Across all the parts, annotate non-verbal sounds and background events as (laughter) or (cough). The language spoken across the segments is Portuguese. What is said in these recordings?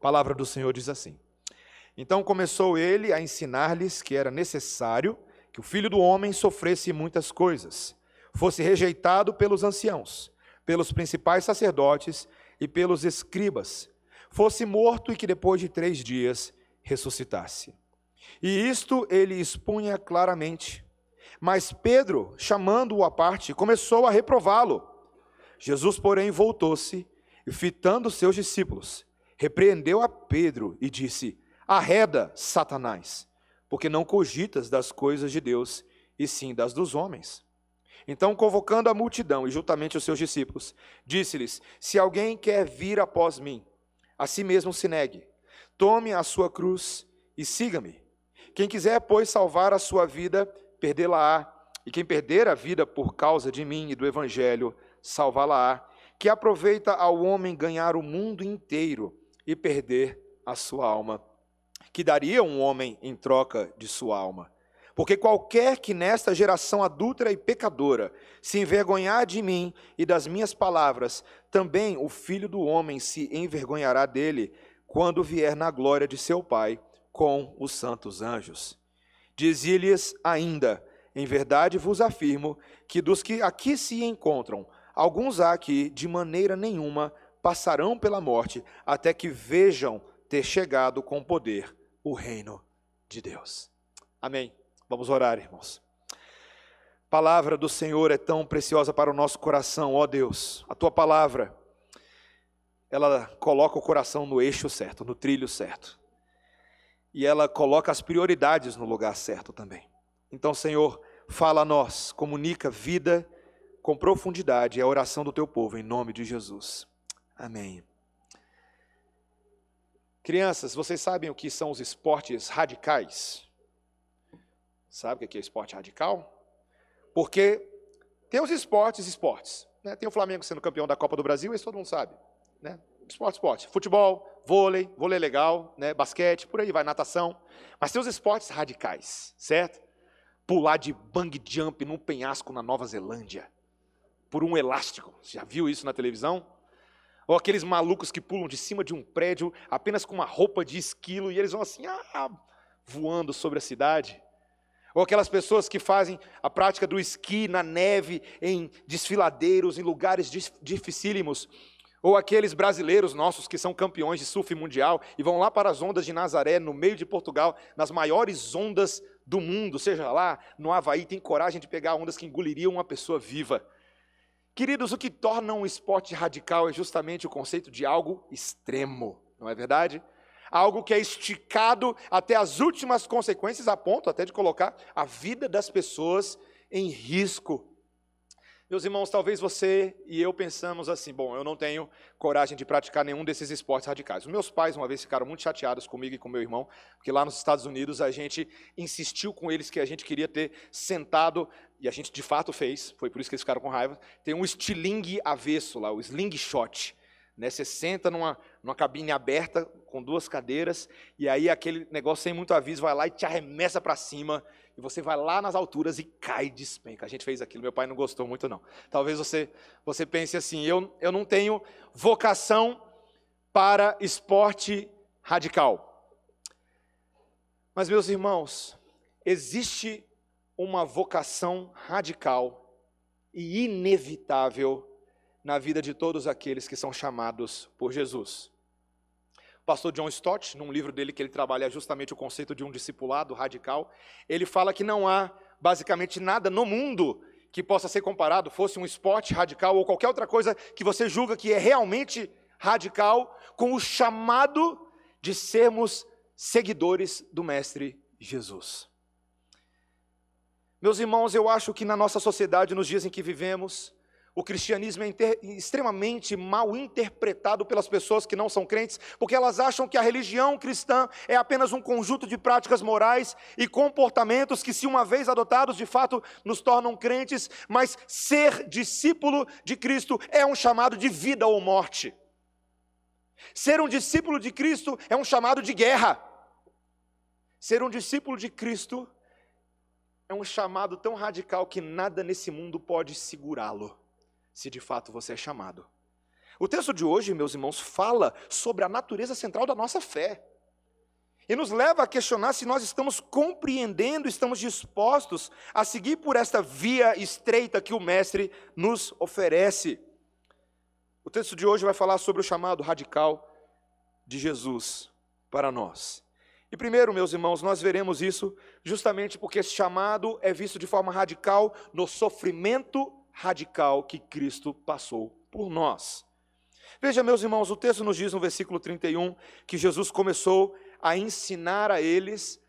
A palavra do Senhor diz assim: Então começou ele a ensinar-lhes que era necessário que o filho do homem sofresse muitas coisas, fosse rejeitado pelos anciãos, pelos principais sacerdotes e pelos escribas, fosse morto e que depois de três dias ressuscitasse. E isto ele expunha claramente. Mas Pedro, chamando-o à parte, começou a reprová-lo. Jesus, porém, voltou-se e, fitando seus discípulos, repreendeu a Pedro e disse: Arreda, Satanás, porque não cogitas das coisas de Deus, e sim das dos homens. Então, convocando a multidão e juntamente os seus discípulos, disse-lhes: Se alguém quer vir após mim, a si mesmo se negue, tome a sua cruz e siga-me. Quem quiser, pois, salvar a sua vida, perdê-la-á. E quem perder a vida por causa de mim e do evangelho, salvá-la-á. Que aproveita ao homem ganhar o mundo inteiro e perder a sua alma. Que daria um homem em troca de sua alma? Porque qualquer que nesta geração adúltera e pecadora se envergonhar de mim e das minhas palavras, também o filho do homem se envergonhará dele quando vier na glória de seu Pai com os santos anjos. Dizia-lhes ainda: Em verdade vos afirmo que dos que aqui se encontram, alguns há que, de maneira nenhuma, passarão pela morte, até que vejam ter chegado com poder o reino de Deus. Amém. Vamos orar, irmãos. palavra do Senhor é tão preciosa para o nosso coração, ó Deus. A tua palavra, ela coloca o coração no eixo certo, no trilho certo e ela coloca as prioridades no lugar certo também. Então, Senhor, fala a nós, comunica vida com profundidade, é a oração do teu povo, em nome de Jesus. Amém. Crianças, vocês sabem o que são os esportes radicais? Sabe o que é esporte radical? Porque tem os esportes, esportes. Né? Tem o Flamengo sendo campeão da Copa do Brasil, isso todo mundo sabe. Né? Esporte, esporte. Futebol, vôlei, vôlei é legal, né? basquete, por aí vai, natação. Mas tem os esportes radicais, certo? Pular de bang jump num penhasco na Nova Zelândia, por um elástico. Você já viu isso na televisão? Ou aqueles malucos que pulam de cima de um prédio apenas com uma roupa de esquilo e eles vão assim, ah, voando sobre a cidade. Ou aquelas pessoas que fazem a prática do esqui na neve, em desfiladeiros, em lugares dificílimos, ou aqueles brasileiros nossos que são campeões de surf mundial e vão lá para as ondas de Nazaré, no meio de Portugal, nas maiores ondas do mundo, seja lá no Havaí, tem coragem de pegar ondas que engoliriam uma pessoa viva. Queridos, o que torna um esporte radical é justamente o conceito de algo extremo, não é verdade? Algo que é esticado até as últimas consequências, a ponto até de colocar a vida das pessoas em risco. Meus irmãos, talvez você e eu pensamos assim: bom, eu não tenho coragem de praticar nenhum desses esportes radicais. Os meus pais, uma vez, ficaram muito chateados comigo e com meu irmão, porque lá nos Estados Unidos a gente insistiu com eles que a gente queria ter sentado, e a gente de fato fez, foi por isso que eles ficaram com raiva. Tem um estilingue avesso lá, o slingshot. Né? Você senta numa, numa cabine aberta, com duas cadeiras, e aí aquele negócio sem muito aviso vai lá e te arremessa para cima e você vai lá nas alturas e cai de despenca. A gente fez aquilo, meu pai não gostou muito não. Talvez você você pense assim, eu, eu não tenho vocação para esporte radical. Mas meus irmãos, existe uma vocação radical e inevitável na vida de todos aqueles que são chamados por Jesus pastor John Stott, num livro dele que ele trabalha justamente o conceito de um discipulado radical, ele fala que não há basicamente nada no mundo que possa ser comparado, fosse um esporte radical ou qualquer outra coisa que você julga que é realmente radical, com o chamado de sermos seguidores do Mestre Jesus. Meus irmãos, eu acho que na nossa sociedade, nos dias em que vivemos, o cristianismo é inter, extremamente mal interpretado pelas pessoas que não são crentes, porque elas acham que a religião cristã é apenas um conjunto de práticas morais e comportamentos que, se uma vez adotados, de fato nos tornam crentes, mas ser discípulo de Cristo é um chamado de vida ou morte. Ser um discípulo de Cristo é um chamado de guerra. Ser um discípulo de Cristo é um chamado tão radical que nada nesse mundo pode segurá-lo se de fato você é chamado. O texto de hoje, meus irmãos, fala sobre a natureza central da nossa fé. E nos leva a questionar se nós estamos compreendendo, estamos dispostos a seguir por esta via estreita que o Mestre nos oferece. O texto de hoje vai falar sobre o chamado radical de Jesus para nós. E primeiro, meus irmãos, nós veremos isso justamente porque esse chamado é visto de forma radical no sofrimento radical que Cristo passou por nós. Veja, meus irmãos, o texto nos diz no versículo 31 que Jesus começou a ensinar a eles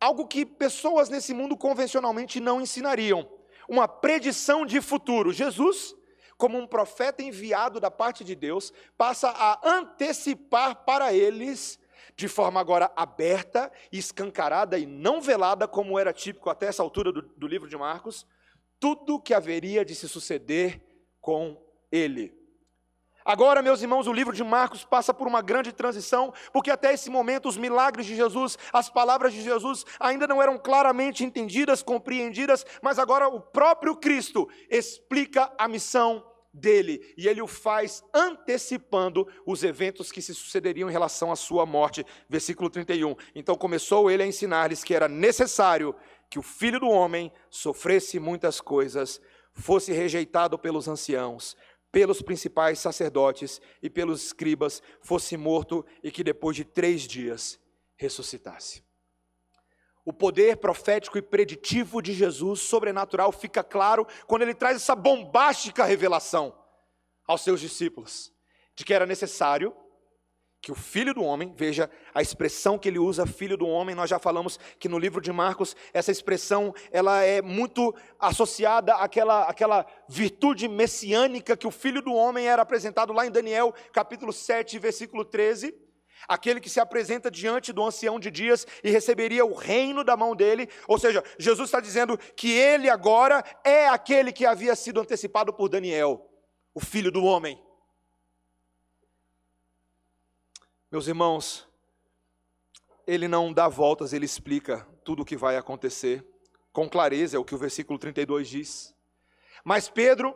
algo que pessoas nesse mundo convencionalmente não ensinariam, uma predição de futuro. Jesus, como um profeta enviado da parte de Deus, passa a antecipar para eles de forma agora aberta, escancarada e não velada, como era típico até essa altura do, do livro de Marcos, tudo que haveria de se suceder com ele. Agora, meus irmãos, o livro de Marcos passa por uma grande transição, porque até esse momento os milagres de Jesus, as palavras de Jesus ainda não eram claramente entendidas, compreendidas, mas agora o próprio Cristo explica a missão dele e ele o faz antecipando os eventos que se sucederiam em relação à sua morte. Versículo 31. Então começou ele a ensinar-lhes que era necessário que o filho do homem sofresse muitas coisas, fosse rejeitado pelos anciãos pelos principais sacerdotes e pelos escribas, fosse morto e que depois de três dias ressuscitasse. O poder profético e preditivo de Jesus, sobrenatural, fica claro quando ele traz essa bombástica revelação aos seus discípulos de que era necessário que o filho do homem, veja a expressão que ele usa, filho do homem, nós já falamos que no livro de Marcos, essa expressão, ela é muito associada àquela, àquela virtude messiânica que o filho do homem era apresentado lá em Daniel, capítulo 7, versículo 13, aquele que se apresenta diante do ancião de dias e receberia o reino da mão dele, ou seja, Jesus está dizendo que ele agora é aquele que havia sido antecipado por Daniel, o filho do homem. Meus irmãos, ele não dá voltas, ele explica tudo o que vai acontecer com clareza, é o que o versículo 32 diz. Mas Pedro,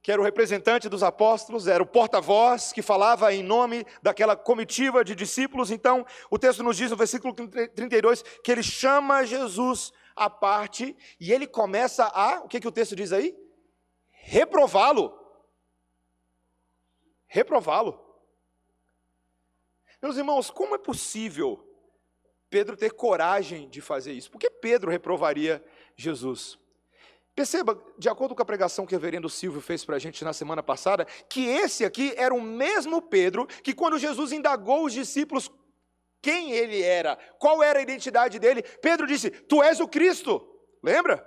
que era o representante dos apóstolos, era o porta-voz que falava em nome daquela comitiva de discípulos. Então, o texto nos diz no versículo 32 que ele chama Jesus à parte e ele começa a, o que, que o texto diz aí? Reprová-lo. Reprová-lo. Meus irmãos, como é possível Pedro ter coragem de fazer isso? Por que Pedro reprovaria Jesus? Perceba, de acordo com a pregação que o reverendo Silvio fez para a gente na semana passada, que esse aqui era o mesmo Pedro que, quando Jesus indagou os discípulos quem ele era, qual era a identidade dele, Pedro disse: Tu és o Cristo. Lembra?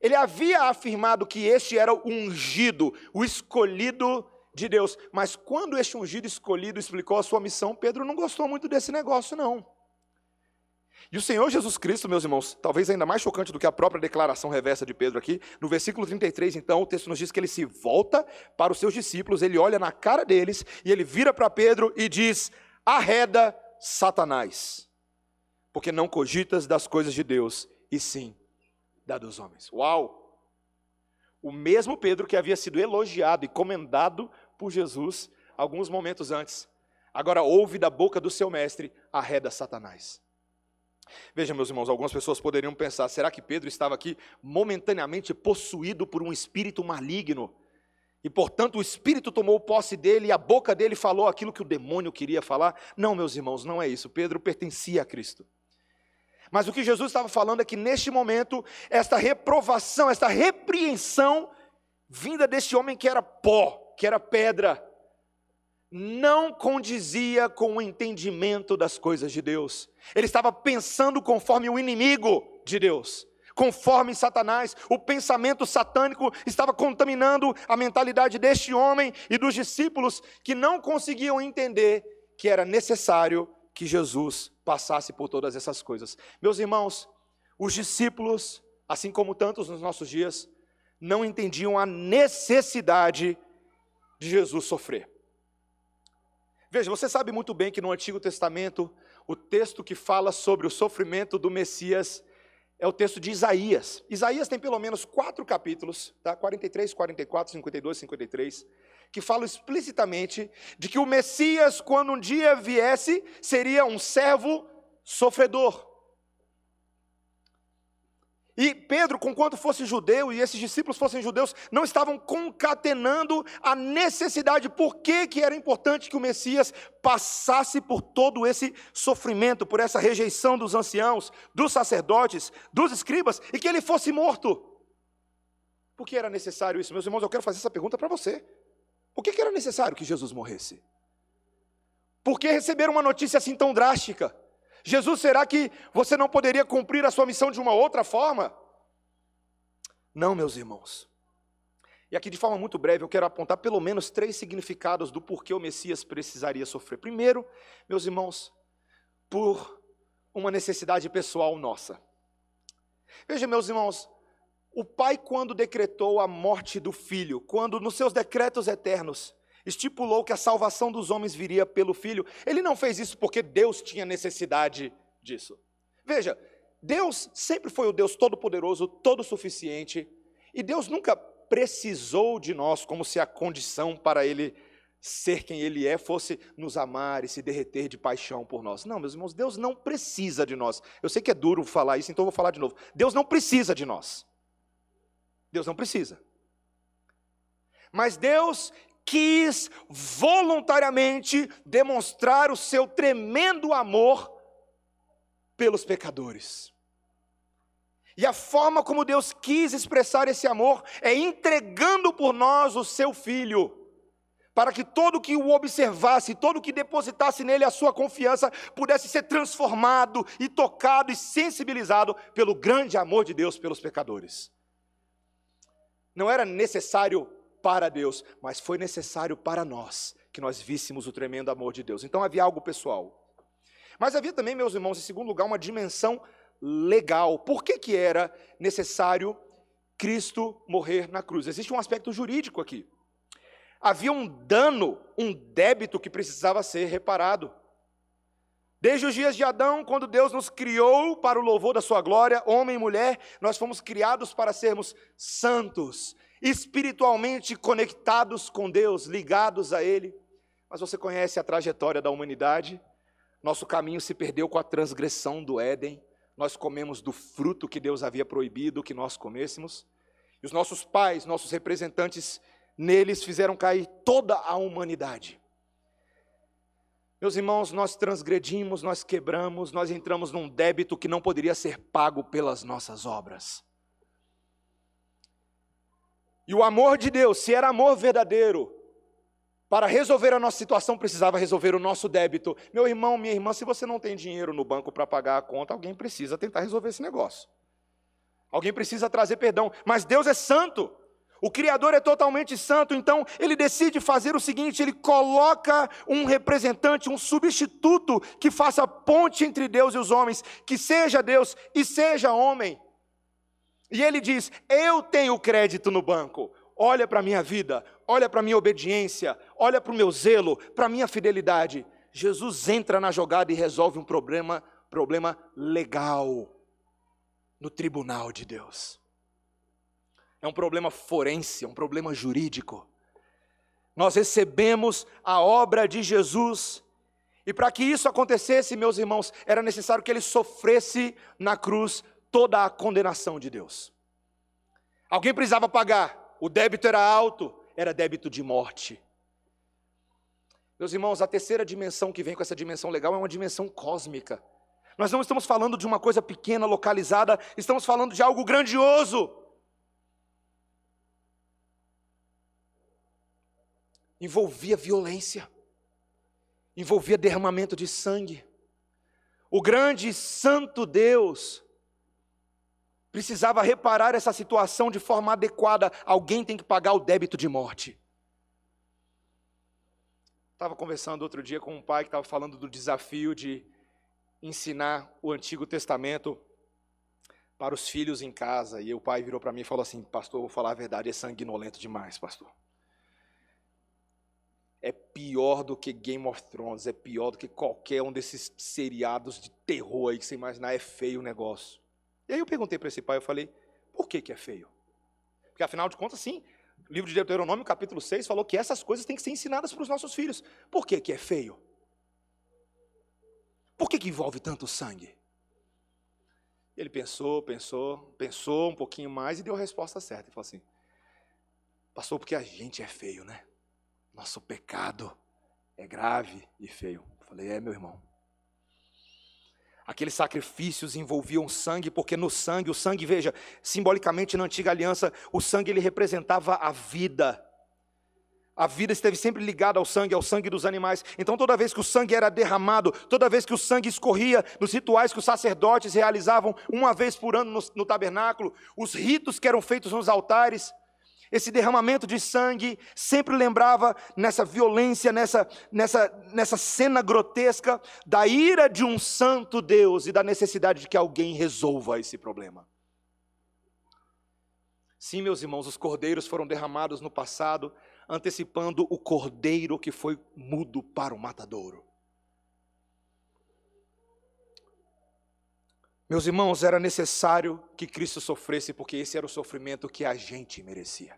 Ele havia afirmado que este era o ungido, o escolhido de Deus. Mas quando este ungido escolhido explicou a sua missão, Pedro não gostou muito desse negócio, não. E o Senhor Jesus Cristo, meus irmãos, talvez ainda mais chocante do que a própria declaração reversa de Pedro aqui, no versículo 33, então, o texto nos diz que ele se volta para os seus discípulos, ele olha na cara deles e ele vira para Pedro e diz: Arreda Satanás, porque não cogitas das coisas de Deus, e sim da dos homens. Uau! O mesmo Pedro que havia sido elogiado e comendado por Jesus alguns momentos antes. Agora ouve da boca do seu mestre, arreda Satanás. Veja, meus irmãos, algumas pessoas poderiam pensar: será que Pedro estava aqui momentaneamente possuído por um espírito maligno? E portanto o espírito tomou posse dele e a boca dele falou aquilo que o demônio queria falar? Não, meus irmãos, não é isso. Pedro pertencia a Cristo. Mas o que Jesus estava falando é que neste momento, esta reprovação, esta repreensão vinda deste homem que era pó, que era pedra, não condizia com o entendimento das coisas de Deus. Ele estava pensando conforme o inimigo de Deus, conforme Satanás. O pensamento satânico estava contaminando a mentalidade deste homem e dos discípulos que não conseguiam entender que era necessário que Jesus passasse por todas essas coisas. Meus irmãos, os discípulos, assim como tantos nos nossos dias, não entendiam a necessidade de Jesus sofrer. Veja, você sabe muito bem que no Antigo Testamento, o texto que fala sobre o sofrimento do Messias é o texto de Isaías. Isaías tem pelo menos quatro capítulos, tá? 43, 44, 52, 53, que falam explicitamente de que o Messias, quando um dia viesse, seria um servo sofredor. E Pedro, conquanto fosse judeu e esses discípulos fossem judeus, não estavam concatenando a necessidade, por que, que era importante que o Messias passasse por todo esse sofrimento, por essa rejeição dos anciãos, dos sacerdotes, dos escribas, e que ele fosse morto. Por que era necessário isso? Meus irmãos, eu quero fazer essa pergunta para você. Por que, que era necessário que Jesus morresse? Por que receber uma notícia assim tão drástica? Jesus, será que você não poderia cumprir a sua missão de uma outra forma? Não, meus irmãos. E aqui, de forma muito breve, eu quero apontar pelo menos três significados do porquê o Messias precisaria sofrer. Primeiro, meus irmãos, por uma necessidade pessoal nossa. Veja, meus irmãos, o Pai, quando decretou a morte do filho, quando nos seus decretos eternos estipulou que a salvação dos homens viria pelo Filho, ele não fez isso porque Deus tinha necessidade disso. Veja, Deus sempre foi o Deus todo-poderoso, todo-suficiente, e Deus nunca precisou de nós como se a condição para ele ser quem ele é fosse nos amar e se derreter de paixão por nós. Não, meus irmãos, Deus não precisa de nós. Eu sei que é duro falar isso, então eu vou falar de novo. Deus não precisa de nós. Deus não precisa. Mas Deus quis voluntariamente demonstrar o seu tremendo amor pelos pecadores. E a forma como Deus quis expressar esse amor é entregando por nós o seu filho, para que todo que o observasse, todo que depositasse nele a sua confiança, pudesse ser transformado e tocado e sensibilizado pelo grande amor de Deus pelos pecadores. Não era necessário para Deus, mas foi necessário para nós que nós víssemos o tremendo amor de Deus. Então havia algo pessoal. Mas havia também, meus irmãos, em segundo lugar, uma dimensão legal. Por que, que era necessário Cristo morrer na cruz? Existe um aspecto jurídico aqui. Havia um dano, um débito que precisava ser reparado. Desde os dias de Adão, quando Deus nos criou para o louvor da sua glória, homem e mulher, nós fomos criados para sermos santos, espiritualmente conectados com Deus, ligados a Ele. Mas você conhece a trajetória da humanidade? Nosso caminho se perdeu com a transgressão do Éden. Nós comemos do fruto que Deus havia proibido que nós comêssemos. E os nossos pais, nossos representantes neles, fizeram cair toda a humanidade. Meus irmãos, nós transgredimos, nós quebramos, nós entramos num débito que não poderia ser pago pelas nossas obras. E o amor de Deus, se era amor verdadeiro, para resolver a nossa situação precisava resolver o nosso débito. Meu irmão, minha irmã, se você não tem dinheiro no banco para pagar a conta, alguém precisa tentar resolver esse negócio. Alguém precisa trazer perdão, mas Deus é santo. O Criador é totalmente santo, então ele decide fazer o seguinte: ele coloca um representante, um substituto que faça ponte entre Deus e os homens, que seja Deus e seja homem. E ele diz: Eu tenho crédito no banco. Olha para a minha vida, olha para a minha obediência, olha para o meu zelo, para a minha fidelidade. Jesus entra na jogada e resolve um problema, problema legal no tribunal de Deus. É um problema forense, é um problema jurídico. Nós recebemos a obra de Jesus, e para que isso acontecesse, meus irmãos, era necessário que ele sofresse na cruz toda a condenação de Deus. Alguém precisava pagar, o débito era alto, era débito de morte. Meus irmãos, a terceira dimensão que vem com essa dimensão legal é uma dimensão cósmica. Nós não estamos falando de uma coisa pequena, localizada, estamos falando de algo grandioso. Envolvia violência, envolvia derramamento de sangue. O grande santo Deus precisava reparar essa situação de forma adequada. Alguém tem que pagar o débito de morte. Estava conversando outro dia com um pai que estava falando do desafio de ensinar o Antigo Testamento para os filhos em casa. E o pai virou para mim e falou assim: Pastor, vou falar a verdade, é sanguinolento demais, pastor. É pior do que Game of Thrones, é pior do que qualquer um desses seriados de terror aí que você imaginar, é feio o negócio. E aí eu perguntei para esse pai, eu falei, por que, que é feio? Porque afinal de contas, sim, O livro de Deuteronômio, capítulo 6, falou que essas coisas têm que ser ensinadas para os nossos filhos. Por que, que é feio? Por que, que envolve tanto sangue? Ele pensou, pensou, pensou um pouquinho mais e deu a resposta certa. Ele falou assim: Passou porque a gente é feio, né? Nosso pecado é grave e feio. Falei: É, meu irmão. Aqueles sacrifícios envolviam sangue, porque no sangue, o sangue, veja, simbolicamente na antiga aliança, o sangue ele representava a vida. A vida esteve sempre ligada ao sangue, ao sangue dos animais. Então, toda vez que o sangue era derramado, toda vez que o sangue escorria nos rituais que os sacerdotes realizavam uma vez por ano no, no tabernáculo, os ritos que eram feitos nos altares, esse derramamento de sangue sempre lembrava nessa violência, nessa, nessa, nessa cena grotesca da ira de um santo Deus e da necessidade de que alguém resolva esse problema. Sim, meus irmãos, os cordeiros foram derramados no passado, antecipando o cordeiro que foi mudo para o matadouro. Meus irmãos, era necessário que Cristo sofresse, porque esse era o sofrimento que a gente merecia.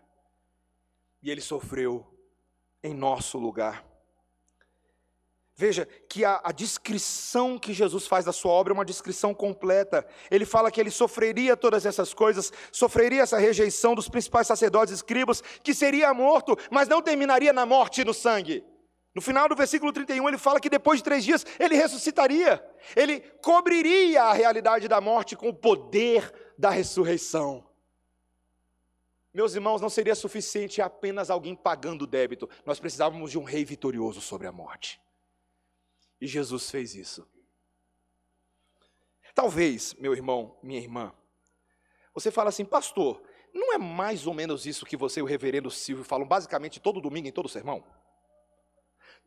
E ele sofreu em nosso lugar. Veja que a, a, descrição que Jesus faz da sua obra é uma descrição completa. Ele fala que ele sofreria todas essas coisas, sofreria essa rejeição dos principais sacerdotes e escribas, que seria morto, mas não terminaria na morte e no sangue. No final do versículo 31, ele fala que depois de três dias ele ressuscitaria, ele cobriria a realidade da morte com o poder da ressurreição. Meus irmãos, não seria suficiente apenas alguém pagando o débito, nós precisávamos de um rei vitorioso sobre a morte. E Jesus fez isso. Talvez, meu irmão, minha irmã, você fala assim, pastor, não é mais ou menos isso que você e o reverendo Silvio falam basicamente todo domingo em todo sermão?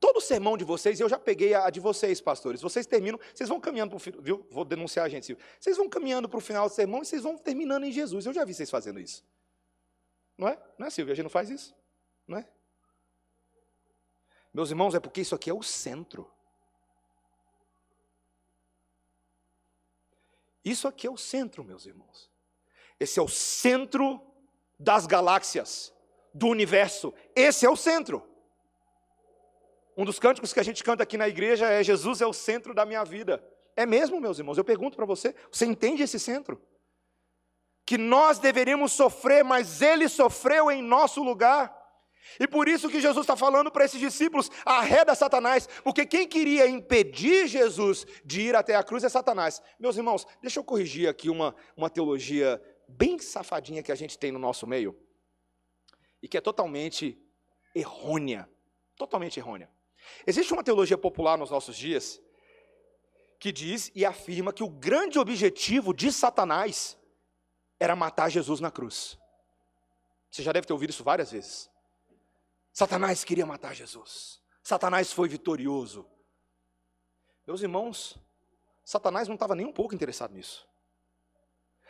Todo sermão de vocês, eu já peguei a de vocês, pastores. Vocês terminam, vocês vão caminhando para o final, viu? Vou denunciar a gente, Silvio. Vocês vão caminhando para o final do sermão e vocês vão terminando em Jesus. Eu já vi vocês fazendo isso. Não é? Não é, Silvio? A gente não faz isso? Não é? Meus irmãos, é porque isso aqui é o centro. Isso aqui é o centro, meus irmãos. Esse é o centro das galáxias, do universo. Esse é o centro. Um dos cânticos que a gente canta aqui na igreja é Jesus é o centro da minha vida. É mesmo, meus irmãos? Eu pergunto para você, você entende esse centro? Que nós deveríamos sofrer, mas Ele sofreu em nosso lugar. E por isso que Jesus está falando para esses discípulos, arreda Satanás, porque quem queria impedir Jesus de ir até a cruz é Satanás. Meus irmãos, deixa eu corrigir aqui uma, uma teologia bem safadinha que a gente tem no nosso meio, e que é totalmente errônea, totalmente errônea. Existe uma teologia popular nos nossos dias que diz e afirma que o grande objetivo de Satanás era matar Jesus na cruz. Você já deve ter ouvido isso várias vezes. Satanás queria matar Jesus. Satanás foi vitorioso. Meus irmãos, Satanás não estava nem um pouco interessado nisso.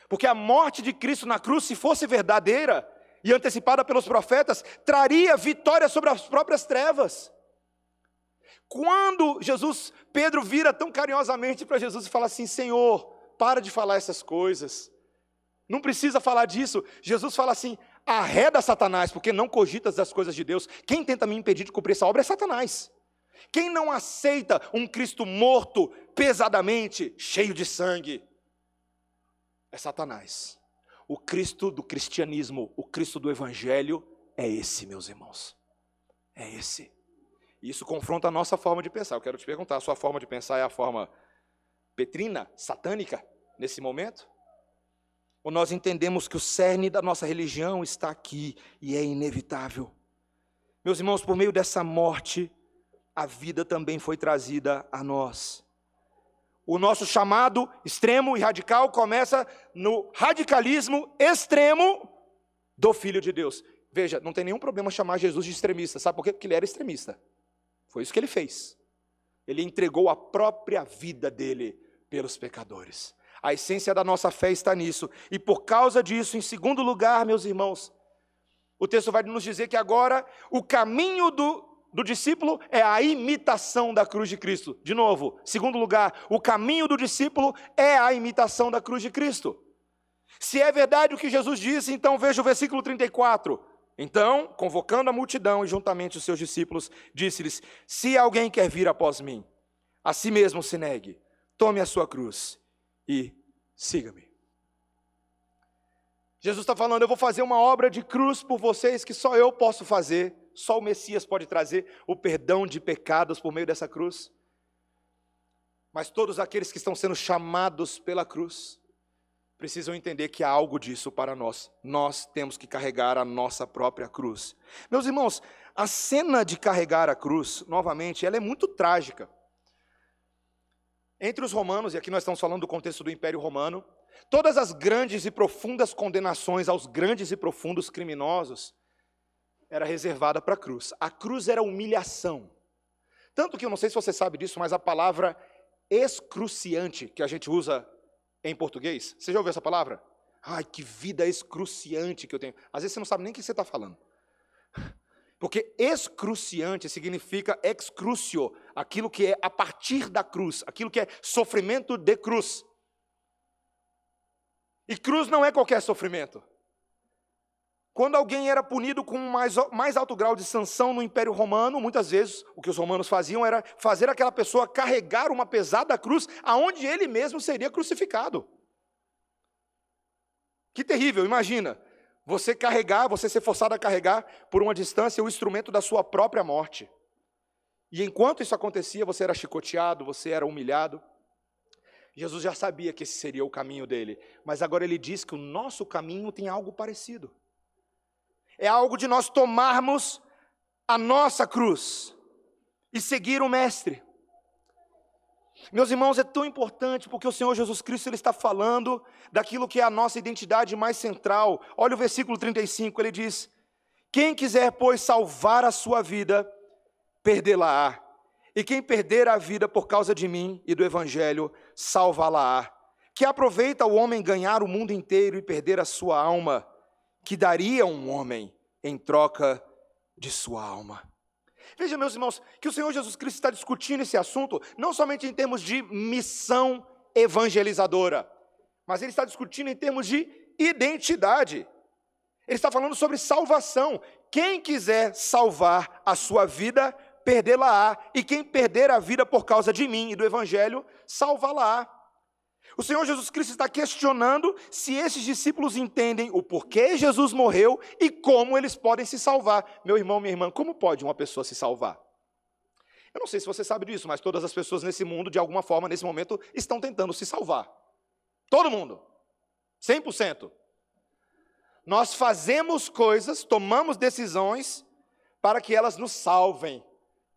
Porque a morte de Cristo na cruz, se fosse verdadeira e antecipada pelos profetas, traria vitória sobre as próprias trevas. Quando Jesus, Pedro vira tão carinhosamente para Jesus e fala assim: Senhor, para de falar essas coisas. Não precisa falar disso. Jesus fala assim: arreda Satanás, porque não cogitas das coisas de Deus. Quem tenta me impedir de cumprir essa obra é Satanás. Quem não aceita um Cristo morto pesadamente, cheio de sangue, é Satanás. O Cristo do cristianismo, o Cristo do Evangelho, é esse, meus irmãos. É esse. Isso confronta a nossa forma de pensar. Eu quero te perguntar: a sua forma de pensar é a forma petrina, satânica, nesse momento? Ou nós entendemos que o cerne da nossa religião está aqui e é inevitável? Meus irmãos, por meio dessa morte, a vida também foi trazida a nós. O nosso chamado extremo e radical começa no radicalismo extremo do Filho de Deus. Veja, não tem nenhum problema chamar Jesus de extremista, sabe por quê? Porque ele era extremista. Foi isso que ele fez. Ele entregou a própria vida dele pelos pecadores. A essência da nossa fé está nisso. E por causa disso, em segundo lugar, meus irmãos, o texto vai nos dizer que agora o caminho do, do discípulo é a imitação da cruz de Cristo. De novo, segundo lugar, o caminho do discípulo é a imitação da cruz de Cristo. Se é verdade o que Jesus disse, então veja o versículo 34. Então, convocando a multidão e juntamente os seus discípulos, disse-lhes: Se alguém quer vir após mim, a si mesmo se negue, tome a sua cruz e siga-me. Jesus está falando: Eu vou fazer uma obra de cruz por vocês que só eu posso fazer, só o Messias pode trazer o perdão de pecados por meio dessa cruz. Mas todos aqueles que estão sendo chamados pela cruz, precisam entender que há algo disso para nós. Nós temos que carregar a nossa própria cruz. Meus irmãos, a cena de carregar a cruz, novamente, ela é muito trágica. Entre os romanos, e aqui nós estamos falando do contexto do Império Romano, todas as grandes e profundas condenações aos grandes e profundos criminosos era reservada para a cruz. A cruz era humilhação. Tanto que eu não sei se você sabe disso, mas a palavra excruciante que a gente usa em português. Você já ouviu essa palavra? Ai, que vida excruciante que eu tenho. Às vezes você não sabe nem o que você está falando. (laughs) Porque excruciante significa excrucio, aquilo que é a partir da cruz, aquilo que é sofrimento de cruz. E cruz não é qualquer sofrimento. Quando alguém era punido com mais, mais alto grau de sanção no Império Romano, muitas vezes o que os romanos faziam era fazer aquela pessoa carregar uma pesada cruz aonde ele mesmo seria crucificado. Que terrível, imagina. Você carregar, você ser forçado a carregar por uma distância o instrumento da sua própria morte. E enquanto isso acontecia, você era chicoteado, você era humilhado. Jesus já sabia que esse seria o caminho dele, mas agora ele diz que o nosso caminho tem algo parecido é algo de nós tomarmos a nossa cruz e seguir o Mestre. Meus irmãos, é tão importante porque o Senhor Jesus Cristo ele está falando daquilo que é a nossa identidade mais central. Olha o versículo 35, ele diz: Quem quiser, pois, salvar a sua vida, perdê-la-á. E quem perder a vida por causa de mim e do Evangelho, salvá-la-á. Que aproveita o homem ganhar o mundo inteiro e perder a sua alma que daria um homem em troca de sua alma. Veja, meus irmãos, que o Senhor Jesus Cristo está discutindo esse assunto não somente em termos de missão evangelizadora, mas ele está discutindo em termos de identidade. Ele está falando sobre salvação. Quem quiser salvar a sua vida, perdê-la-á, e quem perder a vida por causa de mim e do evangelho, salvá-la-á. O Senhor Jesus Cristo está questionando se esses discípulos entendem o porquê Jesus morreu e como eles podem se salvar. Meu irmão, minha irmã, como pode uma pessoa se salvar? Eu não sei se você sabe disso, mas todas as pessoas nesse mundo, de alguma forma, nesse momento, estão tentando se salvar. Todo mundo. 100%. Nós fazemos coisas, tomamos decisões para que elas nos salvem,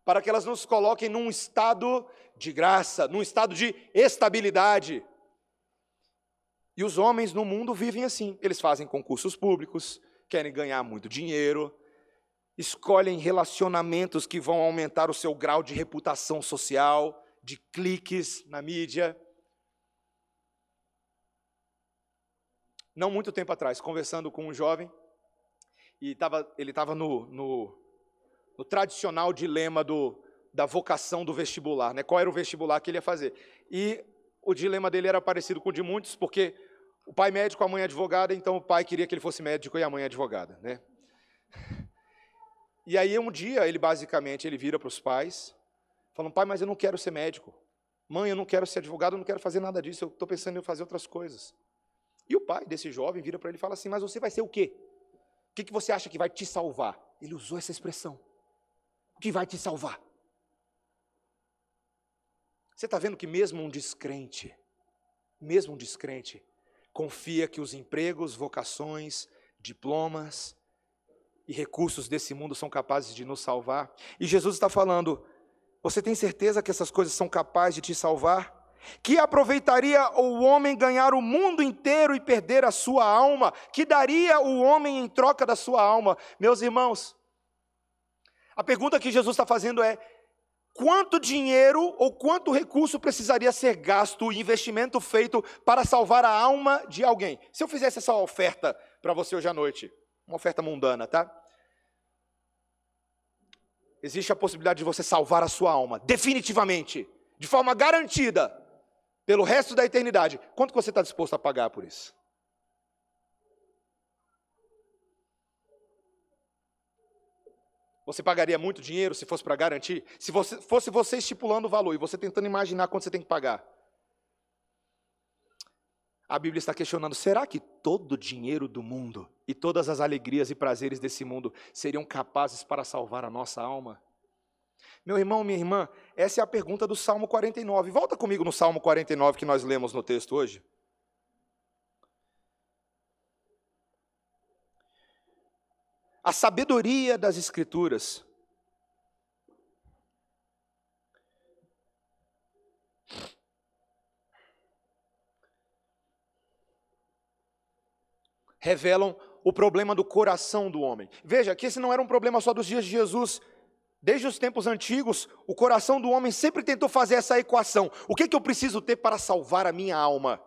para que elas nos coloquem num estado de graça, num estado de estabilidade. E os homens no mundo vivem assim. Eles fazem concursos públicos, querem ganhar muito dinheiro, escolhem relacionamentos que vão aumentar o seu grau de reputação social, de cliques na mídia. Não muito tempo atrás, conversando com um jovem, e tava, ele estava no, no, no, tradicional dilema do, da vocação do vestibular, né? qual era o vestibular que ele ia fazer. E o dilema dele era parecido com o de muitos, porque o pai médico, a mãe advogada, então o pai queria que ele fosse médico e a mãe advogada, né? E aí um dia ele basicamente ele vira para os pais, falando: "Pai, mas eu não quero ser médico. Mãe, eu não quero ser advogado, eu não quero fazer nada disso. Eu estou pensando em fazer outras coisas." E o pai desse jovem vira para ele e fala assim: "Mas você vai ser o quê? O que, que você acha que vai te salvar?" Ele usou essa expressão. O que vai te salvar? Você está vendo que mesmo um descrente, mesmo um descrente, confia que os empregos, vocações, diplomas e recursos desse mundo são capazes de nos salvar. E Jesus está falando: você tem certeza que essas coisas são capazes de te salvar? Que aproveitaria o homem ganhar o mundo inteiro e perder a sua alma? Que daria o homem em troca da sua alma? Meus irmãos, a pergunta que Jesus está fazendo é: quanto dinheiro ou quanto recurso precisaria ser gasto, investimento feito para salvar a alma de alguém. Se eu fizesse essa oferta para você hoje à noite, uma oferta mundana, tá? Existe a possibilidade de você salvar a sua alma, definitivamente, de forma garantida, pelo resto da eternidade. Quanto você está disposto a pagar por isso? Você pagaria muito dinheiro se fosse para garantir? Se você, fosse você estipulando o valor e você tentando imaginar quanto você tem que pagar. A Bíblia está questionando: será que todo o dinheiro do mundo e todas as alegrias e prazeres desse mundo seriam capazes para salvar a nossa alma? Meu irmão, minha irmã, essa é a pergunta do Salmo 49. Volta comigo no Salmo 49 que nós lemos no texto hoje. A sabedoria das Escrituras. Revelam o problema do coração do homem. Veja que esse não era um problema só dos dias de Jesus. Desde os tempos antigos, o coração do homem sempre tentou fazer essa equação: o que, que eu preciso ter para salvar a minha alma?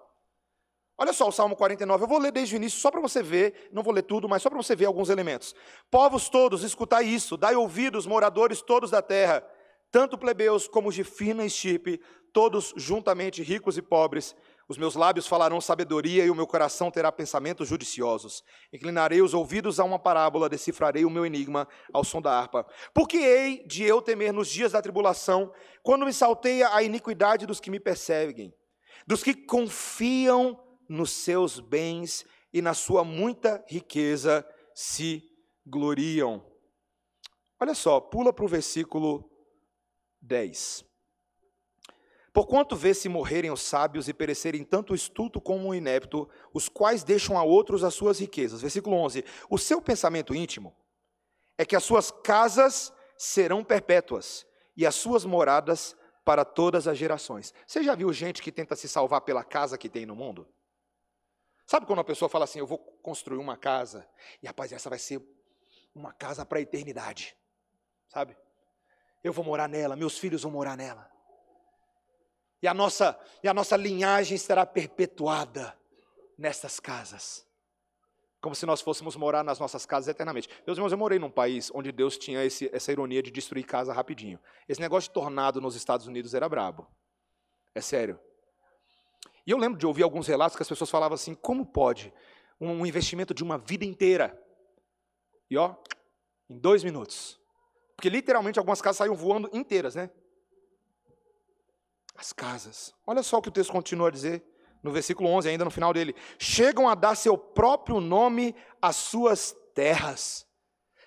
Olha só o Salmo 49, eu vou ler desde o início só para você ver, não vou ler tudo, mas só para você ver alguns elementos. Povos todos, escutai isso, dai ouvidos, moradores todos da terra, tanto plebeus como de fina estirpe, todos juntamente ricos e pobres. Os meus lábios falarão sabedoria e o meu coração terá pensamentos judiciosos. Inclinarei os ouvidos a uma parábola, decifrarei o meu enigma ao som da harpa. Porque hei de eu temer nos dias da tribulação, quando me salteia a iniquidade dos que me perseguem, dos que confiam nos seus bens e na sua muita riqueza se gloriam. Olha só, pula para o versículo 10. Porquanto vê-se morrerem os sábios e perecerem tanto o estulto como o inepto, os quais deixam a outros as suas riquezas. Versículo 11. O seu pensamento íntimo é que as suas casas serão perpétuas e as suas moradas para todas as gerações. Você já viu gente que tenta se salvar pela casa que tem no mundo? Sabe quando uma pessoa fala assim, eu vou construir uma casa, e rapaz, essa vai ser uma casa para a eternidade, sabe? Eu vou morar nela, meus filhos vão morar nela. E a nossa, e a nossa linhagem será perpetuada nessas casas. Como se nós fôssemos morar nas nossas casas eternamente. Meus irmãos, eu morei num país onde Deus tinha esse, essa ironia de destruir casa rapidinho. Esse negócio de tornado nos Estados Unidos era brabo. É sério. E eu lembro de ouvir alguns relatos que as pessoas falavam assim: como pode um investimento de uma vida inteira? E ó, em dois minutos. Porque literalmente algumas casas saíam voando inteiras, né? As casas. Olha só o que o texto continua a dizer no versículo 11, ainda no final dele: chegam a dar seu próprio nome às suas terras.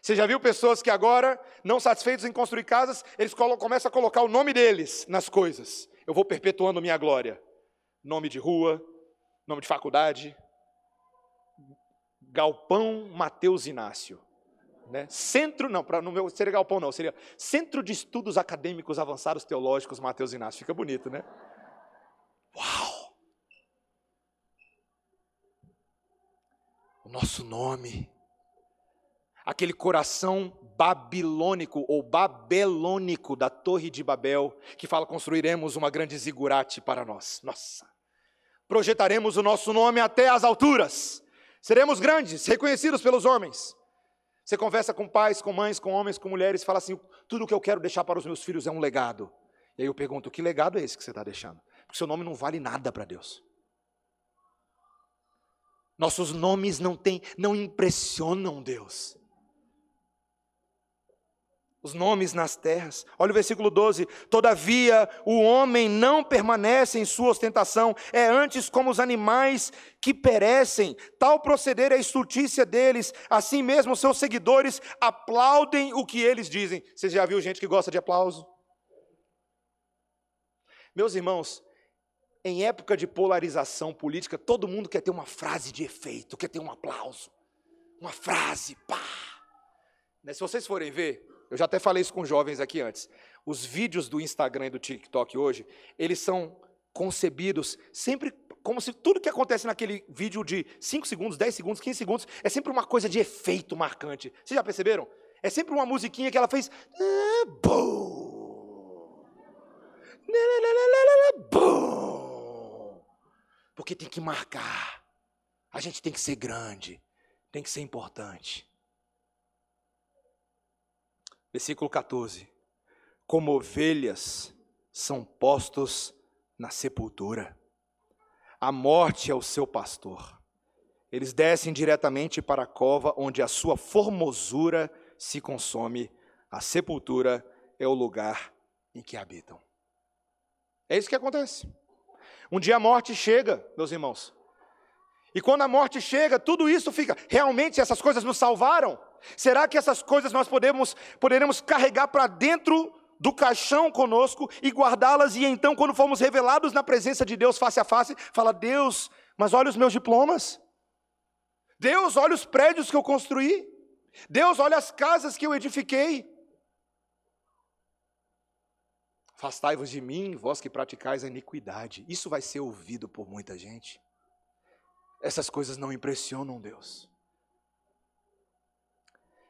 Você já viu pessoas que agora, não satisfeitos em construir casas, eles começam a colocar o nome deles nas coisas. Eu vou perpetuando minha glória nome de rua, nome de faculdade. Galpão Mateus Inácio. Né? Centro, não, para no meu seria galpão não, seria Centro de Estudos Acadêmicos Avançados Teológicos Mateus Inácio. Fica bonito, né? Uau! O nosso nome. Aquele coração babilônico ou babelônico da Torre de Babel, que fala construiremos uma grande zigurate para nós. Nossa projetaremos o nosso nome até as alturas. Seremos grandes, reconhecidos pelos homens. Você conversa com pais, com mães, com homens, com mulheres, fala assim: tudo que eu quero deixar para os meus filhos é um legado. E aí eu pergunto: que legado é esse que você está deixando? Porque seu nome não vale nada para Deus. Nossos nomes não tem, não impressionam Deus os nomes nas terras. Olha o versículo 12: Todavia o homem não permanece em sua ostentação, é antes como os animais que perecem. Tal proceder é a estultícia deles, assim mesmo seus seguidores aplaudem o que eles dizem. Você já viu gente que gosta de aplauso? Meus irmãos, em época de polarização política, todo mundo quer ter uma frase de efeito, quer ter um aplauso, uma frase, pá. Né, se vocês forem ver, eu já até falei isso com jovens aqui antes. Os vídeos do Instagram e do TikTok hoje, eles são concebidos sempre como se tudo que acontece naquele vídeo de 5 segundos, 10 segundos, 15 segundos, é sempre uma coisa de efeito marcante. Vocês já perceberam? É sempre uma musiquinha que ela fez. Porque tem que marcar. A gente tem que ser grande. Tem que ser importante. Versículo 14: Como ovelhas são postos na sepultura, a morte é o seu pastor. Eles descem diretamente para a cova onde a sua formosura se consome, a sepultura é o lugar em que habitam. É isso que acontece. Um dia a morte chega, meus irmãos. E quando a morte chega, tudo isso fica. Realmente essas coisas nos salvaram? Será que essas coisas nós podemos, poderemos carregar para dentro do caixão conosco e guardá-las? E então, quando formos revelados na presença de Deus face a face, fala: Deus, mas olha os meus diplomas. Deus, olha os prédios que eu construí. Deus, olha as casas que eu edifiquei. Afastai-vos de mim, vós que praticais a iniquidade. Isso vai ser ouvido por muita gente. Essas coisas não impressionam Deus.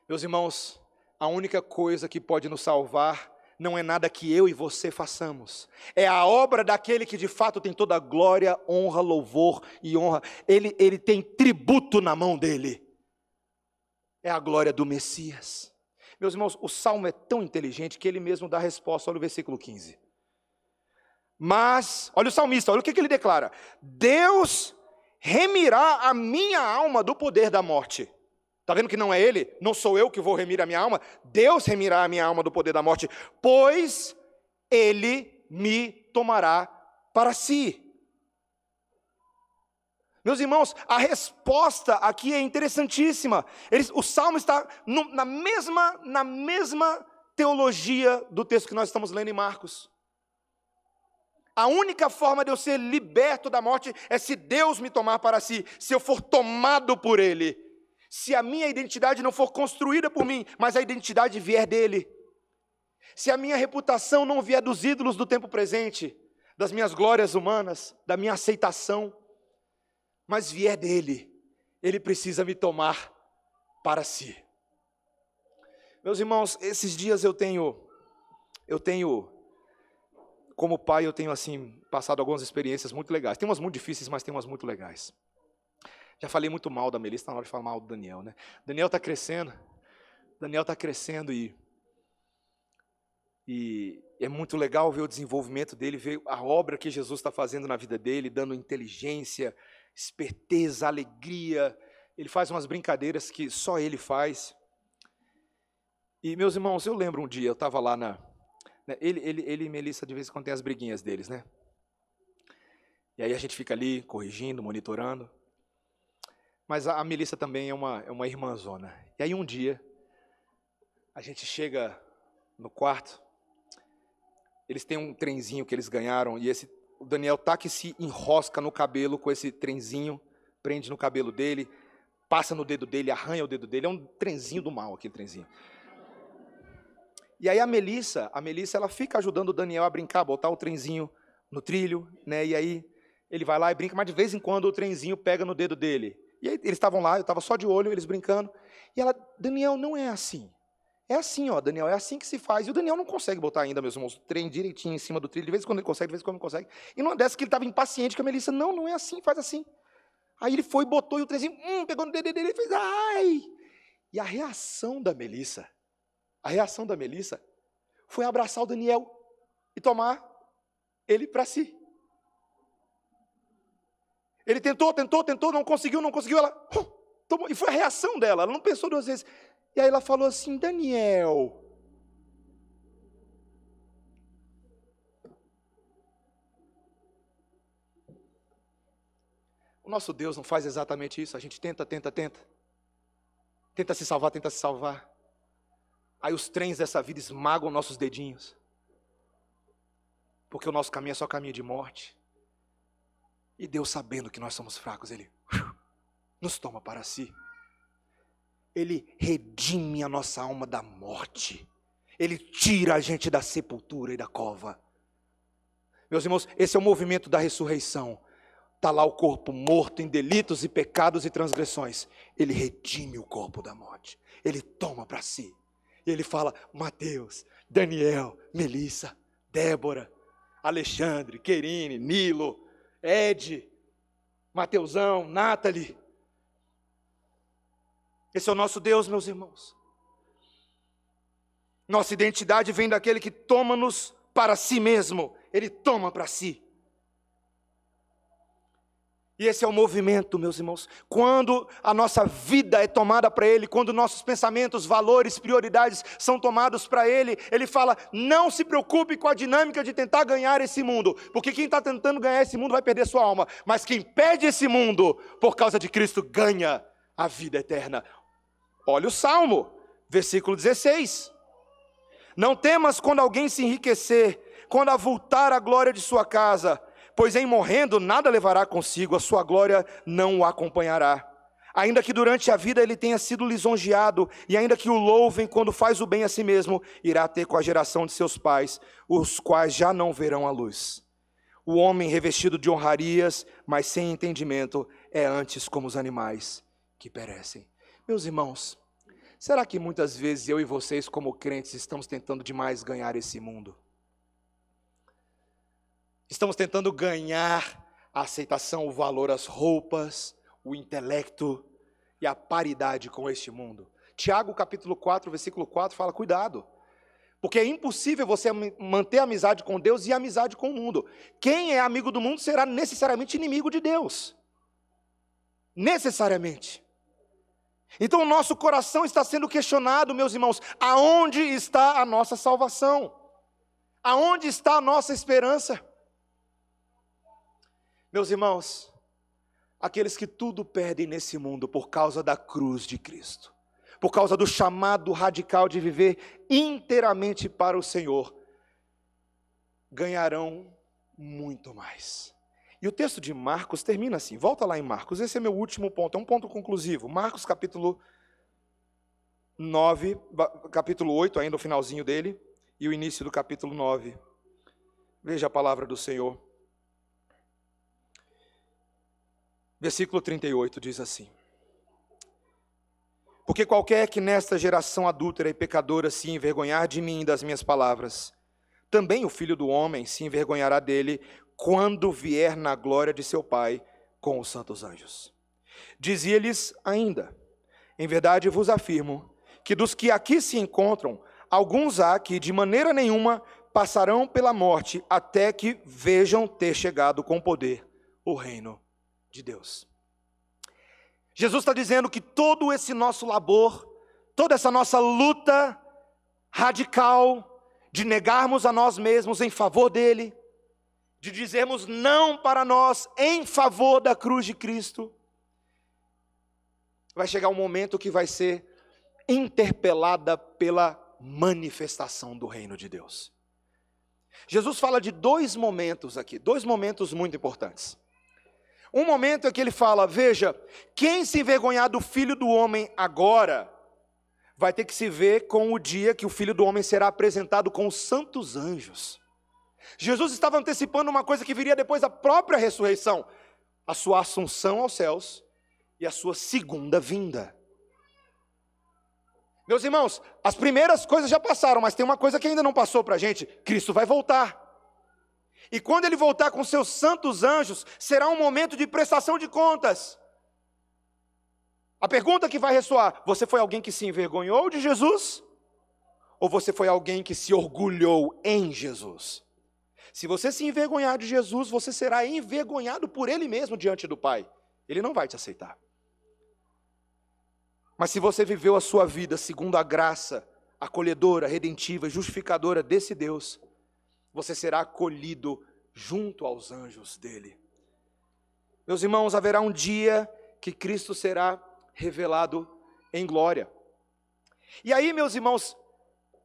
Meus irmãos, a única coisa que pode nos salvar não é nada que eu e você façamos, é a obra daquele que de fato tem toda a glória, honra, louvor e honra. Ele, ele tem tributo na mão dele. É a glória do Messias. Meus irmãos, o salmo é tão inteligente que ele mesmo dá resposta. Olha o versículo 15. Mas, olha o salmista, olha o que, que ele declara: Deus remirá a minha alma do poder da morte. Está vendo que não é ele? Não sou eu que vou remir a minha alma. Deus remirá a minha alma do poder da morte, pois ele me tomará para si. Meus irmãos, a resposta aqui é interessantíssima. Eles, o salmo está no, na, mesma, na mesma teologia do texto que nós estamos lendo em Marcos. A única forma de eu ser liberto da morte é se Deus me tomar para si, se eu for tomado por Ele se a minha identidade não for construída por mim, mas a identidade vier dele. Se a minha reputação não vier dos ídolos do tempo presente, das minhas glórias humanas, da minha aceitação, mas vier dele, ele precisa me tomar para si. Meus irmãos, esses dias eu tenho eu tenho como pai eu tenho assim passado algumas experiências muito legais. Tem umas muito difíceis, mas tem umas muito legais. Já falei muito mal da Melissa, na hora de falar mal do Daniel, né? Daniel está crescendo. Daniel está crescendo e, e é muito legal ver o desenvolvimento dele, ver a obra que Jesus está fazendo na vida dele, dando inteligência, esperteza, alegria. Ele faz umas brincadeiras que só ele faz. E, meus irmãos, eu lembro um dia, eu estava lá na. Né, ele, ele, ele e Melissa, de vez em quando, tem as briguinhas deles, né? E aí a gente fica ali corrigindo, monitorando. Mas a Melissa também é uma, é uma irmãzona. E aí um dia, a gente chega no quarto, eles têm um trenzinho que eles ganharam, e esse, o Daniel tá que se enrosca no cabelo com esse trenzinho, prende no cabelo dele, passa no dedo dele, arranha o dedo dele, é um trenzinho do mal aquele trenzinho. E aí a Melissa, a Melissa, ela fica ajudando o Daniel a brincar, botar o trenzinho no trilho, né? E aí ele vai lá e brinca, mas de vez em quando o trenzinho pega no dedo dele. E aí, eles estavam lá, eu estava só de olho, eles brincando. E ela, Daniel, não é assim. É assim, ó, Daniel, é assim que se faz. E o Daniel não consegue botar ainda, meus irmãos, o trem direitinho em cima do trilho. De vez em quando ele consegue, de vez em quando não consegue. E numa dessas que ele estava impaciente com a Melissa, não, não é assim, faz assim. Aí ele foi, botou e o trenzinho, hum, pegou no dedo dele e fez, ai! E a reação da Melissa, a reação da Melissa foi abraçar o Daniel e tomar ele para si. Ele tentou, tentou, tentou, não conseguiu, não conseguiu. Ela tomou, e foi a reação dela. Ela não pensou duas vezes. E aí ela falou assim: Daniel. O nosso Deus não faz exatamente isso. A gente tenta, tenta, tenta. Tenta se salvar, tenta se salvar. Aí os trens dessa vida esmagam nossos dedinhos. Porque o nosso caminho é só caminho de morte. E Deus, sabendo que nós somos fracos, Ele nos toma para si. Ele redime a nossa alma da morte. Ele tira a gente da sepultura e da cova. Meus irmãos, esse é o movimento da ressurreição. Está lá o corpo morto em delitos e pecados e transgressões. Ele redime o corpo da morte. Ele toma para si. E ele fala: Mateus, Daniel, Melissa, Débora, Alexandre, Querine, Nilo, Ed, Mateusão, Nathalie. Esse é o nosso Deus, meus irmãos. Nossa identidade vem daquele que toma-nos para si mesmo, ele toma para si. E esse é o movimento, meus irmãos. Quando a nossa vida é tomada para Ele, quando nossos pensamentos, valores, prioridades são tomados para Ele, Ele fala: não se preocupe com a dinâmica de tentar ganhar esse mundo, porque quem está tentando ganhar esse mundo vai perder sua alma, mas quem perde esse mundo por causa de Cristo ganha a vida eterna. Olha o Salmo, versículo 16. Não temas quando alguém se enriquecer, quando avultar a glória de sua casa pois em morrendo nada levará consigo, a sua glória não o acompanhará. Ainda que durante a vida ele tenha sido lisonjeado, e ainda que o louvem quando faz o bem a si mesmo, irá ter com a geração de seus pais, os quais já não verão a luz. O homem revestido de honrarias, mas sem entendimento, é antes como os animais que perecem. Meus irmãos, será que muitas vezes eu e vocês, como crentes, estamos tentando demais ganhar esse mundo? Estamos tentando ganhar a aceitação, o valor, as roupas, o intelecto e a paridade com este mundo. Tiago capítulo 4, versículo 4 fala: cuidado. Porque é impossível você manter amizade com Deus e amizade com o mundo. Quem é amigo do mundo será necessariamente inimigo de Deus. Necessariamente. Então o nosso coração está sendo questionado, meus irmãos, aonde está a nossa salvação? Aonde está a nossa esperança? Meus irmãos, aqueles que tudo perdem nesse mundo por causa da cruz de Cristo, por causa do chamado radical de viver inteiramente para o Senhor, ganharão muito mais. E o texto de Marcos termina assim, volta lá em Marcos, esse é meu último ponto, é um ponto conclusivo. Marcos capítulo 9, capítulo 8, ainda o finalzinho dele, e o início do capítulo 9. Veja a palavra do Senhor. Versículo 38 diz assim: Porque qualquer que nesta geração adúltera e pecadora se envergonhar de mim e das minhas palavras, também o filho do homem se envergonhará dele quando vier na glória de seu Pai com os santos anjos. Dizia-lhes ainda: Em verdade vos afirmo que dos que aqui se encontram, alguns há que de maneira nenhuma passarão pela morte até que vejam ter chegado com poder o reino de Deus. Jesus está dizendo que todo esse nosso labor, toda essa nossa luta radical de negarmos a nós mesmos em favor dele, de dizermos não para nós em favor da cruz de Cristo, vai chegar um momento que vai ser interpelada pela manifestação do reino de Deus. Jesus fala de dois momentos aqui, dois momentos muito importantes. Um momento é que ele fala: Veja, quem se envergonhar do filho do homem agora, vai ter que se ver com o dia que o filho do homem será apresentado com os santos anjos. Jesus estava antecipando uma coisa que viria depois da própria ressurreição: a sua assunção aos céus e a sua segunda vinda. Meus irmãos, as primeiras coisas já passaram, mas tem uma coisa que ainda não passou para a gente: Cristo vai voltar. E quando ele voltar com seus santos anjos, será um momento de prestação de contas. A pergunta que vai ressoar: você foi alguém que se envergonhou de Jesus? Ou você foi alguém que se orgulhou em Jesus? Se você se envergonhar de Jesus, você será envergonhado por Ele mesmo diante do Pai. Ele não vai te aceitar. Mas se você viveu a sua vida segundo a graça acolhedora, redentiva, justificadora desse Deus, você será acolhido junto aos anjos dele. Meus irmãos, haverá um dia que Cristo será revelado em glória. E aí, meus irmãos,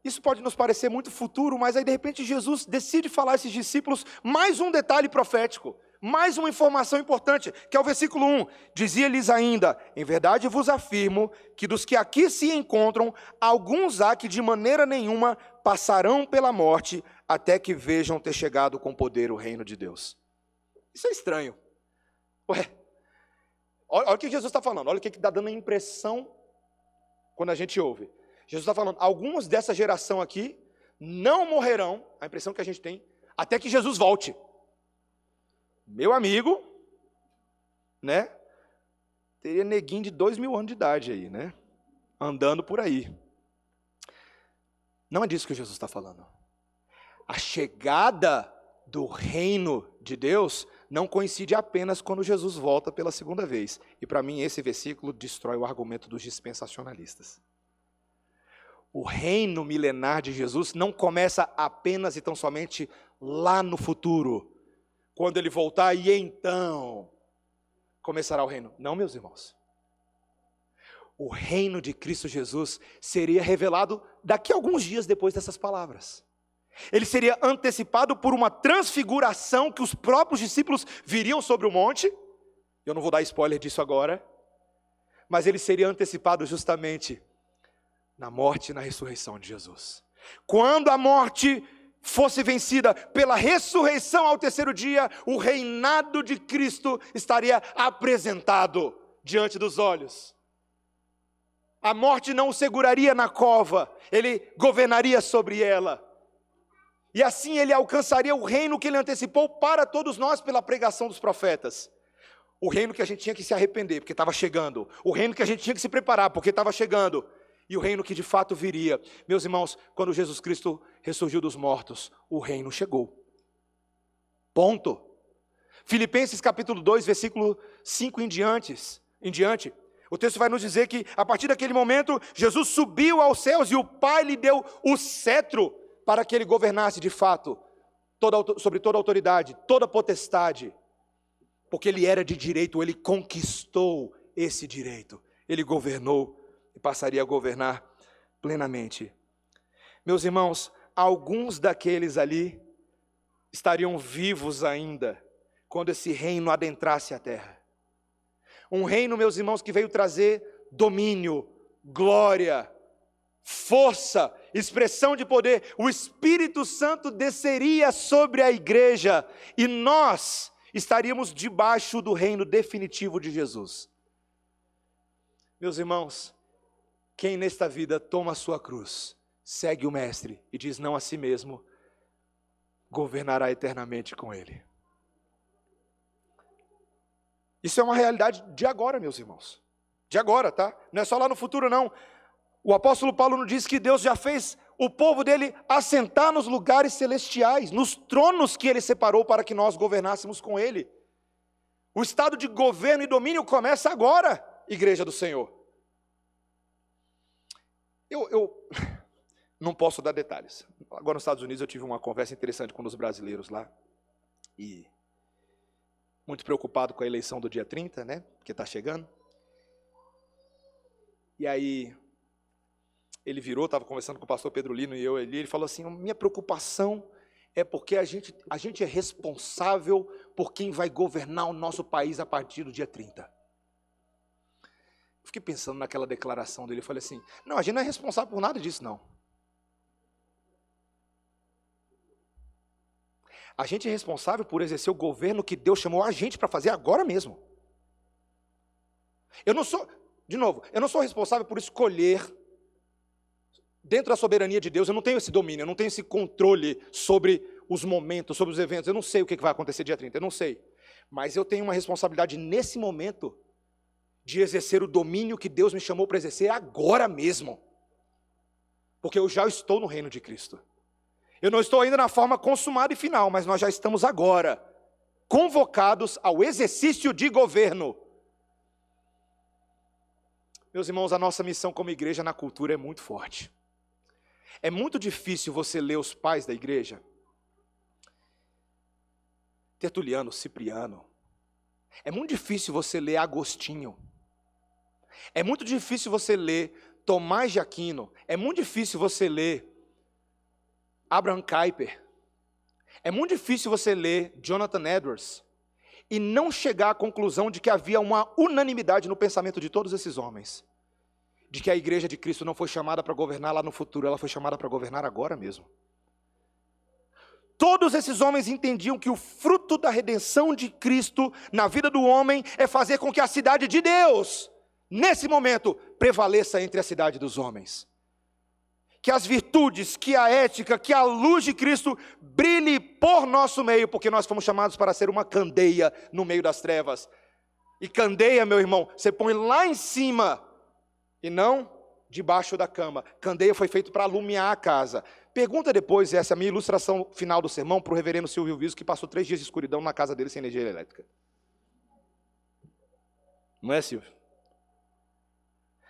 isso pode nos parecer muito futuro, mas aí de repente Jesus decide falar a esses discípulos mais um detalhe profético, mais uma informação importante, que é o versículo 1. Dizia-lhes ainda: Em verdade vos afirmo que dos que aqui se encontram, alguns há que de maneira nenhuma passarão pela morte, até que vejam ter chegado com poder o reino de Deus. Isso é estranho. Ué, olha, olha o que Jesus está falando, olha o que está dando a impressão quando a gente ouve. Jesus está falando, alguns dessa geração aqui não morrerão, a impressão que a gente tem, até que Jesus volte. Meu amigo, né? Teria neguinho de dois mil anos de idade aí, né? Andando por aí. Não é disso que Jesus está falando. A chegada do reino de Deus não coincide apenas quando Jesus volta pela segunda vez. E para mim, esse versículo destrói o argumento dos dispensacionalistas. O reino milenar de Jesus não começa apenas e tão somente lá no futuro, quando ele voltar e então começará o reino. Não, meus irmãos. O reino de Cristo Jesus seria revelado daqui a alguns dias depois dessas palavras. Ele seria antecipado por uma transfiguração que os próprios discípulos viriam sobre o monte. Eu não vou dar spoiler disso agora. Mas ele seria antecipado justamente na morte e na ressurreição de Jesus. Quando a morte fosse vencida pela ressurreição ao terceiro dia, o reinado de Cristo estaria apresentado diante dos olhos. A morte não o seguraria na cova, ele governaria sobre ela. E assim ele alcançaria o reino que ele antecipou para todos nós pela pregação dos profetas. O reino que a gente tinha que se arrepender, porque estava chegando. O reino que a gente tinha que se preparar, porque estava chegando. E o reino que de fato viria. Meus irmãos, quando Jesus Cristo ressurgiu dos mortos, o reino chegou. Ponto. Filipenses capítulo 2, versículo 5 em diante, em diante. O texto vai nos dizer que a partir daquele momento, Jesus subiu aos céus e o Pai lhe deu o cetro para que ele governasse de fato toda, sobre toda autoridade, toda potestade, porque ele era de direito, ele conquistou esse direito, ele governou e passaria a governar plenamente. Meus irmãos, alguns daqueles ali estariam vivos ainda quando esse reino adentrasse a terra. Um reino, meus irmãos, que veio trazer domínio, glória, força, expressão de poder, o Espírito Santo desceria sobre a igreja e nós estaríamos debaixo do reino definitivo de Jesus. Meus irmãos, quem nesta vida toma a sua cruz, segue o Mestre e diz não a si mesmo, governará eternamente com Ele. Isso é uma realidade de agora, meus irmãos. De agora, tá? Não é só lá no futuro, não. O apóstolo Paulo nos diz que Deus já fez o povo dele assentar nos lugares celestiais, nos tronos que ele separou para que nós governássemos com ele. O estado de governo e domínio começa agora, igreja do Senhor. Eu, eu (laughs) não posso dar detalhes. Agora nos Estados Unidos eu tive uma conversa interessante com os brasileiros lá. E muito preocupado com a eleição do dia 30, né? Porque está chegando. E aí ele virou, estava conversando com o pastor Pedro Lino e eu ali, ele falou assim: minha preocupação é porque a gente, a gente é responsável por quem vai governar o nosso país a partir do dia 30. Fiquei pensando naquela declaração dele, eu falei assim: não, a gente não é responsável por nada disso, não. A gente é responsável por exercer o governo que Deus chamou a gente para fazer agora mesmo. Eu não sou, de novo, eu não sou responsável por escolher Dentro da soberania de Deus, eu não tenho esse domínio, eu não tenho esse controle sobre os momentos, sobre os eventos. Eu não sei o que vai acontecer dia 30, eu não sei. Mas eu tenho uma responsabilidade nesse momento de exercer o domínio que Deus me chamou para exercer agora mesmo. Porque eu já estou no reino de Cristo. Eu não estou ainda na forma consumada e final, mas nós já estamos agora convocados ao exercício de governo. Meus irmãos, a nossa missão como igreja na cultura é muito forte. É muito difícil você ler os pais da igreja. Tertuliano, Cipriano. É muito difícil você ler Agostinho. É muito difícil você ler Tomás de Aquino. É muito difícil você ler Abraham Kuyper. É muito difícil você ler Jonathan Edwards e não chegar à conclusão de que havia uma unanimidade no pensamento de todos esses homens de que a igreja de Cristo não foi chamada para governar lá no futuro, ela foi chamada para governar agora mesmo. Todos esses homens entendiam que o fruto da redenção de Cristo na vida do homem é fazer com que a cidade de Deus, nesse momento, prevaleça entre a cidade dos homens. Que as virtudes, que a ética, que a luz de Cristo brilhe por nosso meio, porque nós fomos chamados para ser uma candeia no meio das trevas. E candeia, meu irmão, você põe lá em cima e não debaixo da cama. Candeia foi feito para alumiar a casa. Pergunta depois, essa é a minha ilustração final do sermão, para o reverendo Silvio Viso, que passou três dias de escuridão na casa dele sem energia elétrica. Não é, Silvio?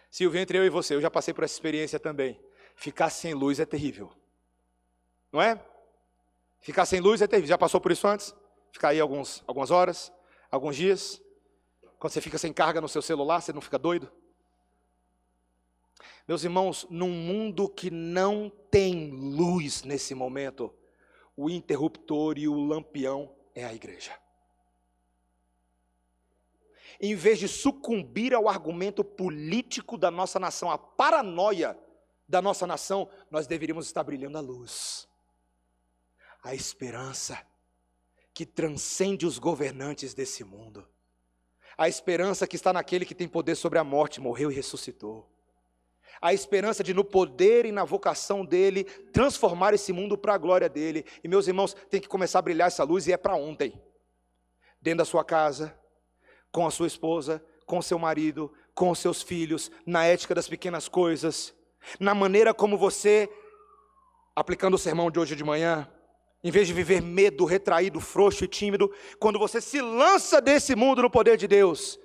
Silvio, entre eu e você, eu já passei por essa experiência também. Ficar sem luz é terrível. Não é? Ficar sem luz é terrível. Já passou por isso antes? Ficar aí alguns, algumas horas, alguns dias? Quando você fica sem carga no seu celular, você não fica doido? Meus irmãos, num mundo que não tem luz nesse momento, o interruptor e o lampião é a igreja. Em vez de sucumbir ao argumento político da nossa nação, a paranoia da nossa nação, nós deveríamos estar brilhando a luz. A esperança que transcende os governantes desse mundo. A esperança que está naquele que tem poder sobre a morte, morreu e ressuscitou a esperança de, no poder e na vocação dele, transformar esse mundo para a glória dele. E meus irmãos, tem que começar a brilhar essa luz e é para ontem. Dentro da sua casa, com a sua esposa, com seu marido, com seus filhos, na ética das pequenas coisas, na maneira como você, aplicando o sermão de hoje de manhã, em vez de viver medo, retraído, frouxo e tímido, quando você se lança desse mundo no poder de Deus,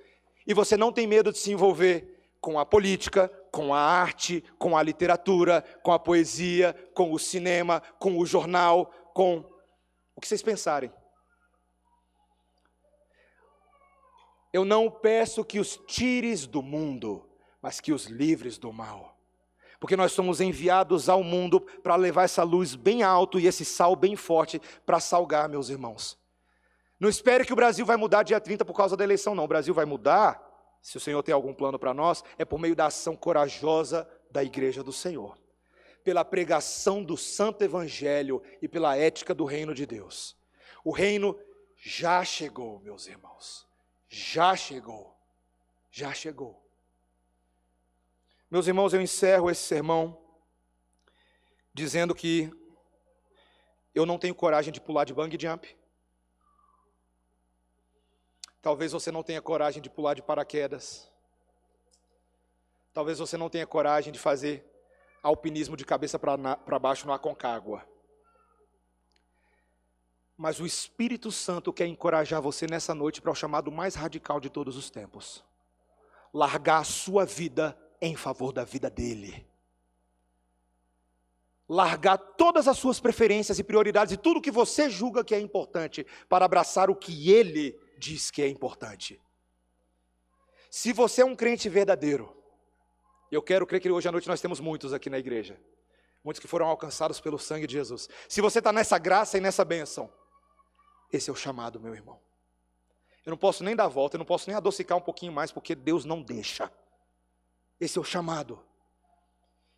e você não tem medo de se envolver com a política, com a arte, com a literatura, com a poesia, com o cinema, com o jornal, com o que vocês pensarem. Eu não peço que os tires do mundo, mas que os livres do mal. Porque nós somos enviados ao mundo para levar essa luz bem alto e esse sal bem forte para salgar, meus irmãos. Não espere que o Brasil vai mudar dia 30 por causa da eleição, não. O Brasil vai mudar se o Senhor tem algum plano para nós, é por meio da ação corajosa da igreja do Senhor, pela pregação do santo evangelho e pela ética do reino de Deus. O reino já chegou, meus irmãos. Já chegou. Já chegou. Meus irmãos, eu encerro esse sermão dizendo que eu não tenho coragem de pular de bang jump. Talvez você não tenha coragem de pular de paraquedas. Talvez você não tenha coragem de fazer alpinismo de cabeça para baixo no Aconcagua. Mas o Espírito Santo quer encorajar você nessa noite para o chamado mais radical de todos os tempos: largar a sua vida em favor da vida dele. Largar todas as suas preferências e prioridades e tudo que você julga que é importante para abraçar o que ele diz que é importante. Se você é um crente verdadeiro, eu quero crer que hoje à noite nós temos muitos aqui na igreja, muitos que foram alcançados pelo sangue de Jesus. Se você está nessa graça e nessa bênção, esse é o chamado, meu irmão. Eu não posso nem dar volta, eu não posso nem adocicar um pouquinho mais, porque Deus não deixa. Esse é o chamado.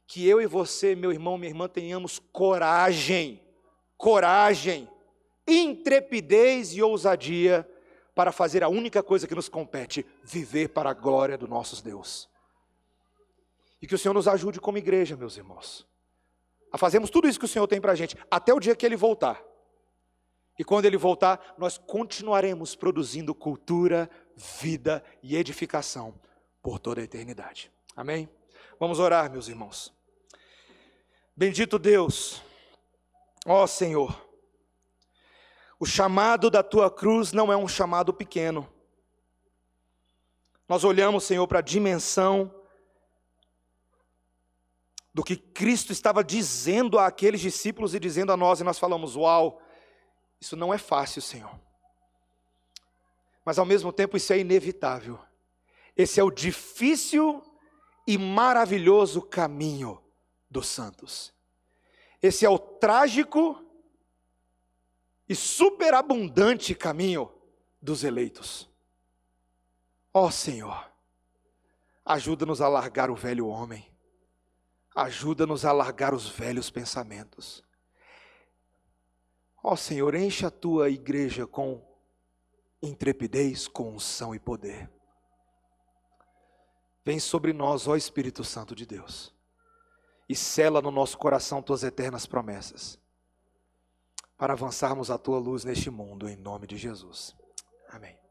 Que eu e você, meu irmão, minha irmã, tenhamos coragem, coragem, intrepidez e ousadia para fazer a única coisa que nos compete: viver para a glória do nosso Deus. E que o Senhor nos ajude como igreja, meus irmãos, a fazermos tudo isso que o Senhor tem para a gente, até o dia que Ele voltar. E quando Ele voltar, nós continuaremos produzindo cultura, vida e edificação por toda a eternidade. Amém? Vamos orar, meus irmãos. Bendito Deus, ó Senhor. O chamado da tua cruz não é um chamado pequeno. Nós olhamos, Senhor, para a dimensão do que Cristo estava dizendo àqueles discípulos e dizendo a nós, e nós falamos: Uau, isso não é fácil, Senhor. Mas ao mesmo tempo isso é inevitável. Esse é o difícil e maravilhoso caminho dos santos. Esse é o trágico e superabundante caminho dos eleitos. Ó oh, Senhor, ajuda-nos a largar o velho homem, ajuda-nos a largar os velhos pensamentos. Ó oh, Senhor, enche a tua igreja com intrepidez, com unção e poder. Vem sobre nós, ó Espírito Santo de Deus, e cela no nosso coração tuas eternas promessas para avançarmos a tua luz neste mundo, em nome de Jesus. Amém.